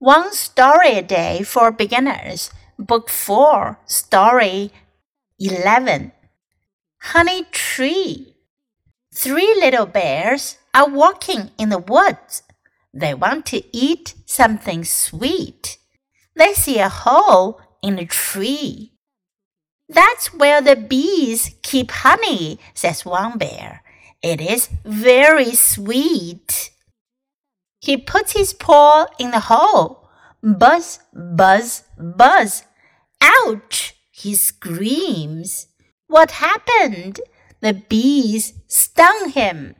One Story a Day for Beginners, Book 4, Story 11. Honey Tree. Three little bears are walking in the woods. They want to eat something sweet. They see a hole in a tree. That's where the bees keep honey, says one bear. It is very sweet. He puts his paw in the hole. Buzz, buzz, buzz. Ouch! He screams. What happened? The bees stung him.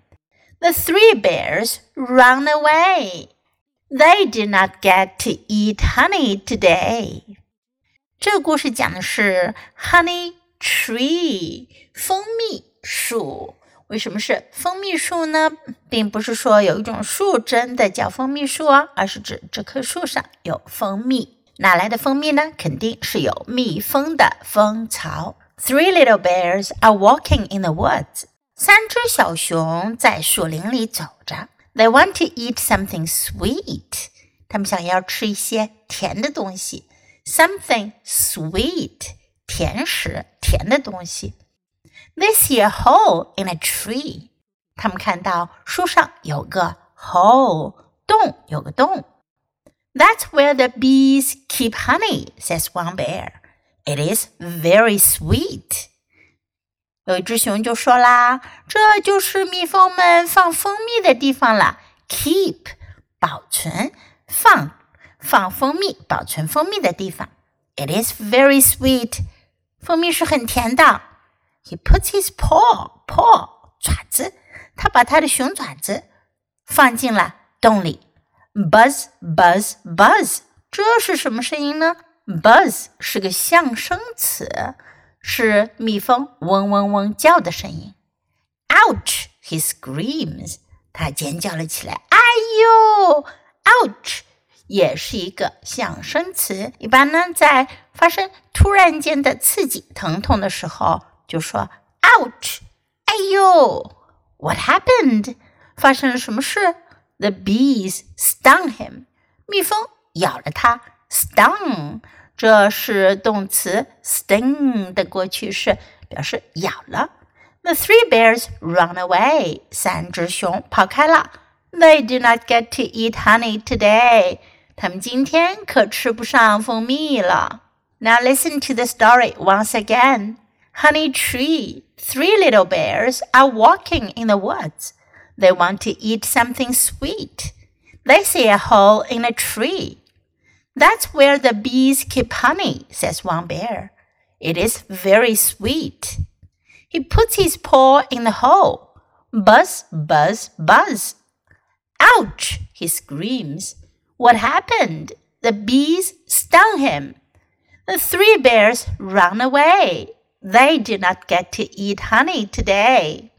The three bears ran away. They did not get to eat honey today. 这个故事讲的是 honey tree 蜂蜜树。 为什么是蜂蜜树呢？并不是说有一种树真的叫蜂蜜树哦，而是指这棵树上有蜂蜜。哪来的蜂蜜呢？肯定是有蜜蜂的蜂巢。Three little bears are walking in the woods。三只小熊在树林里走着。They want to eat something sweet。他们想要吃一些甜的东西。Something sweet，甜食，甜的东西。They see a hole in a tree. 他们看到树上有个 hole 洞，有个洞。That's where the bees keep honey, says one bear. It is very sweet. 有一只熊就说啦：“这就是蜜蜂们放蜂蜜的地方了。Keep 保存，放放蜂蜜，保存蜂蜜的地方。It is very sweet. 蜂蜜是很甜的。” He puts his paw paw 爪子，他把他的熊爪子放进了洞里。Buzz buzz buzz，这是什么声音呢？Buzz 是个象声词，是蜜蜂嗡嗡嗡叫的声音。Ouch！He screams，他尖叫了起来。哎呦！Ouch！也是一个象声词，一般呢在发生突然间的刺激、疼痛的时候。就说 “ouch”，哎呦，What happened？发生了什么事？The bees stung him，蜜蜂咬了他，stung，这是动词 sting 的过去式，表示咬了。The three bears run away，三只熊跑开了。They did not get to eat honey today，他们今天可吃不上蜂蜜了。Now listen to the story once again. Honey Tree, three little bears are walking in the woods. They want to eat something sweet. They see a hole in a tree. That's where the bees keep honey, says one bear. It is very sweet. He puts his paw in the hole. Buzz, buzz, buzz. Ouch! he screams. What happened? The bees stung him. The three bears run away. They did not get to eat honey today.